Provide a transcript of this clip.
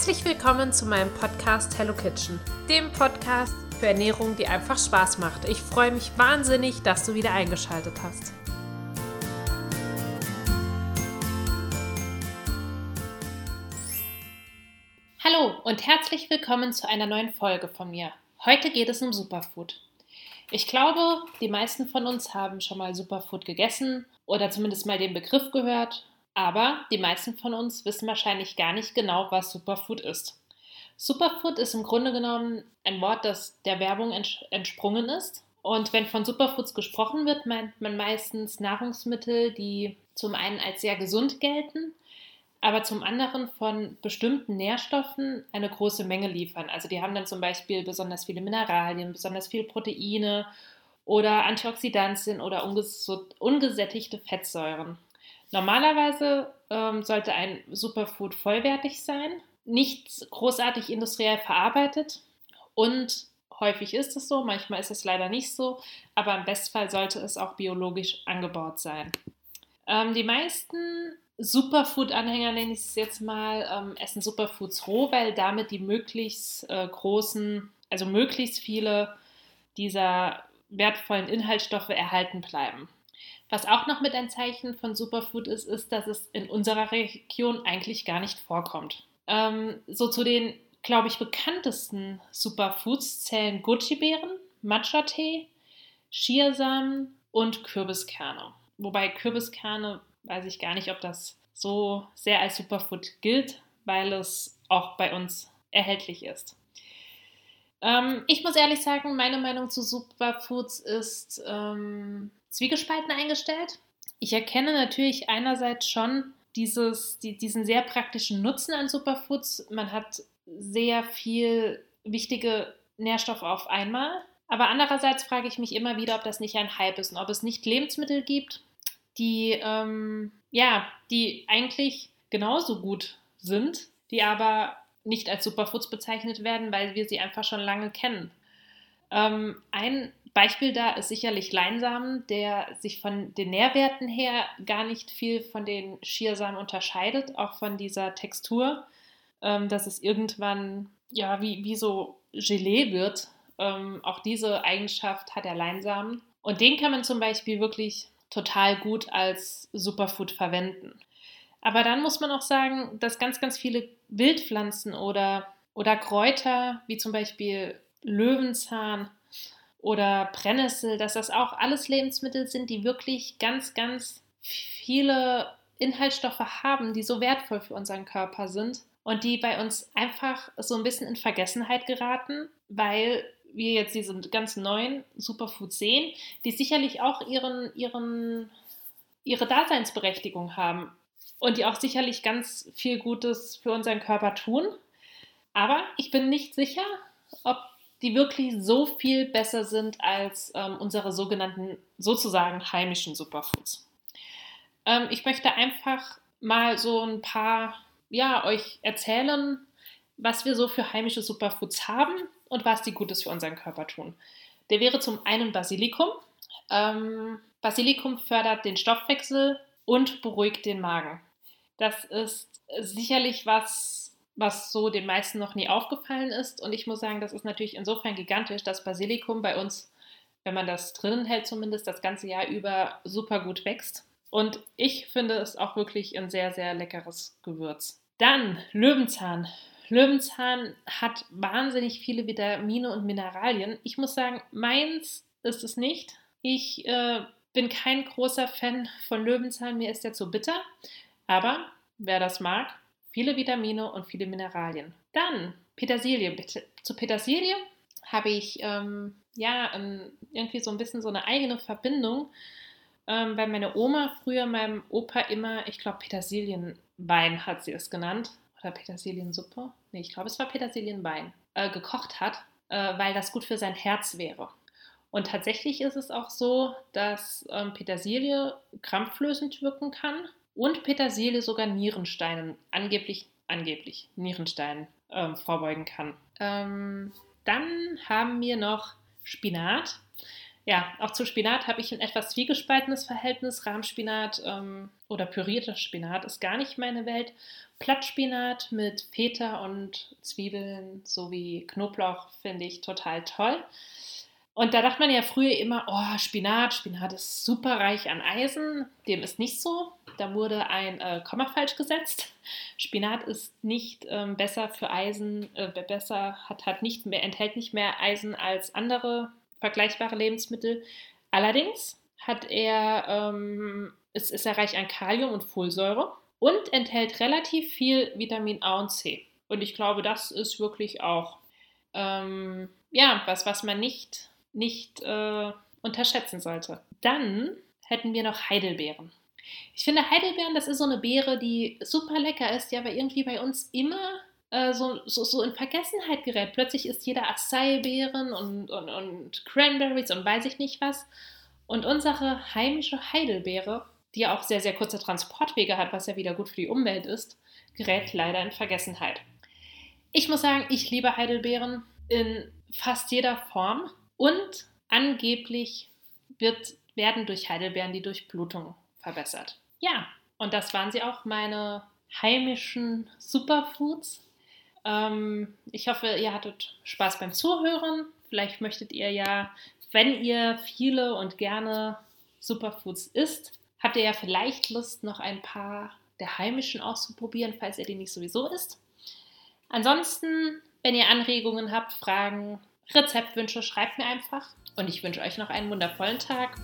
Herzlich willkommen zu meinem Podcast Hello Kitchen, dem Podcast für Ernährung, die einfach Spaß macht. Ich freue mich wahnsinnig, dass du wieder eingeschaltet hast. Hallo und herzlich willkommen zu einer neuen Folge von mir. Heute geht es um Superfood. Ich glaube, die meisten von uns haben schon mal Superfood gegessen oder zumindest mal den Begriff gehört aber die meisten von uns wissen wahrscheinlich gar nicht genau, was Superfood ist. Superfood ist im Grunde genommen ein Wort, das der Werbung entsprungen ist. Und wenn von Superfoods gesprochen wird, meint man meistens Nahrungsmittel, die zum einen als sehr gesund gelten, aber zum anderen von bestimmten Nährstoffen eine große Menge liefern. Also die haben dann zum Beispiel besonders viele Mineralien, besonders viele Proteine oder Antioxidantien oder ungesättigte Fettsäuren. Normalerweise ähm, sollte ein Superfood vollwertig sein, nicht großartig industriell verarbeitet und häufig ist es so, manchmal ist es leider nicht so, aber im Bestfall sollte es auch biologisch angebaut sein. Ähm, die meisten Superfood-Anhänger, nenne ich es jetzt mal, ähm, essen Superfoods roh, weil damit die möglichst äh, großen, also möglichst viele dieser wertvollen Inhaltsstoffe erhalten bleiben. Was auch noch mit ein Zeichen von Superfood ist, ist, dass es in unserer Region eigentlich gar nicht vorkommt. Ähm, so zu den, glaube ich, bekanntesten Superfoods zählen Goji-Beeren, Matcha-Tee, Chiasamen und Kürbiskerne. Wobei Kürbiskerne weiß ich gar nicht, ob das so sehr als Superfood gilt, weil es auch bei uns erhältlich ist. Ähm, ich muss ehrlich sagen, meine Meinung zu Superfoods ist ähm, zwiegespalten eingestellt. Ich erkenne natürlich einerseits schon dieses, die, diesen sehr praktischen Nutzen an Superfoods. Man hat sehr viel wichtige Nährstoffe auf einmal. Aber andererseits frage ich mich immer wieder, ob das nicht ein Hype ist und ob es nicht Lebensmittel gibt, die, ähm, ja, die eigentlich genauso gut sind, die aber nicht als Superfoods bezeichnet werden, weil wir sie einfach schon lange kennen. Ähm, ein Beispiel da ist sicherlich Leinsamen, der sich von den Nährwerten her gar nicht viel von den Schiersamen unterscheidet, auch von dieser Textur, ähm, dass es irgendwann ja wie, wie so Gelee wird. Ähm, auch diese Eigenschaft hat der Leinsamen. Und den kann man zum Beispiel wirklich total gut als Superfood verwenden. Aber dann muss man auch sagen, dass ganz, ganz viele Wildpflanzen oder, oder Kräuter, wie zum Beispiel Löwenzahn, oder Brennnessel, dass das auch alles Lebensmittel sind, die wirklich ganz, ganz viele Inhaltsstoffe haben, die so wertvoll für unseren Körper sind und die bei uns einfach so ein bisschen in Vergessenheit geraten, weil wir jetzt diese ganz neuen Superfoods sehen, die sicherlich auch ihren, ihren, ihre Daseinsberechtigung haben und die auch sicherlich ganz viel Gutes für unseren Körper tun. Aber ich bin nicht sicher, ob die wirklich so viel besser sind als ähm, unsere sogenannten sozusagen heimischen Superfoods. Ähm, ich möchte einfach mal so ein paar, ja, euch erzählen, was wir so für heimische Superfoods haben und was die Gutes für unseren Körper tun. Der wäre zum einen Basilikum. Ähm, Basilikum fördert den Stoffwechsel und beruhigt den Magen. Das ist sicherlich was, was so den meisten noch nie aufgefallen ist. Und ich muss sagen, das ist natürlich insofern gigantisch, dass Basilikum bei uns, wenn man das drinnen hält zumindest, das ganze Jahr über super gut wächst. Und ich finde es auch wirklich ein sehr, sehr leckeres Gewürz. Dann Löwenzahn. Löwenzahn hat wahnsinnig viele Vitamine und Mineralien. Ich muss sagen, meins ist es nicht. Ich äh, bin kein großer Fan von Löwenzahn, mir ist der zu bitter. Aber wer das mag, viele Vitamine und viele Mineralien. Dann Petersilie. Zu Petersilie habe ich ähm, ja irgendwie so ein bisschen so eine eigene Verbindung, ähm, weil meine Oma früher meinem Opa immer, ich glaube, Petersilienwein hat sie es genannt, oder Petersiliensuppe, nee, ich glaube, es war Petersilienwein, äh, gekocht hat, äh, weil das gut für sein Herz wäre. Und tatsächlich ist es auch so, dass ähm, Petersilie krampflösend wirken kann und Petersilie sogar Nierensteinen, angeblich, angeblich Nierensteinen ähm, vorbeugen kann. Ähm, dann haben wir noch Spinat. ja, auch zu Spinat habe ich ein etwas zwiegespaltenes Verhältnis. Rahmspinat ähm, oder pürierter Spinat ist gar nicht meine Welt. Plattspinat mit Feta und Zwiebeln sowie Knoblauch finde ich total toll. Und da dachte man ja früher immer, oh, Spinat, Spinat ist super reich an Eisen. Dem ist nicht so. Da wurde ein äh, Komma falsch gesetzt. Spinat ist nicht ähm, besser für Eisen, äh, besser, hat, hat nicht mehr, enthält nicht mehr Eisen als andere vergleichbare Lebensmittel. Allerdings hat er, ähm, ist, ist er reich an Kalium und Folsäure und enthält relativ viel Vitamin A und C. Und ich glaube, das ist wirklich auch ähm, ja, was, was man nicht, nicht äh, unterschätzen sollte. Dann hätten wir noch Heidelbeeren. Ich finde Heidelbeeren, das ist so eine Beere, die super lecker ist, die aber irgendwie bei uns immer äh, so, so, so, in Vergessenheit gerät. Plötzlich isst jeder Acai-Beeren und, und, und Cranberries und weiß ich nicht was. Und unsere heimische Heidelbeere die ja auch sehr, sehr kurze Transportwege hat, was ja wieder gut für die Umwelt ist, gerät leider in Vergessenheit. Ich muss sagen, ich liebe Heidelbeeren in fast jeder Form und angeblich wird, werden durch Heidelbeeren die Durchblutung verbessert. Ja, und das waren sie auch, meine heimischen Superfoods. Ähm, ich hoffe, ihr hattet Spaß beim Zuhören. Vielleicht möchtet ihr ja, wenn ihr viele und gerne Superfoods isst, habt ihr ja vielleicht Lust, noch ein paar der heimischen auszuprobieren, falls ihr die nicht sowieso isst. Ansonsten, wenn ihr Anregungen habt, Fragen, Rezeptwünsche, schreibt mir einfach. Und ich wünsche euch noch einen wundervollen Tag.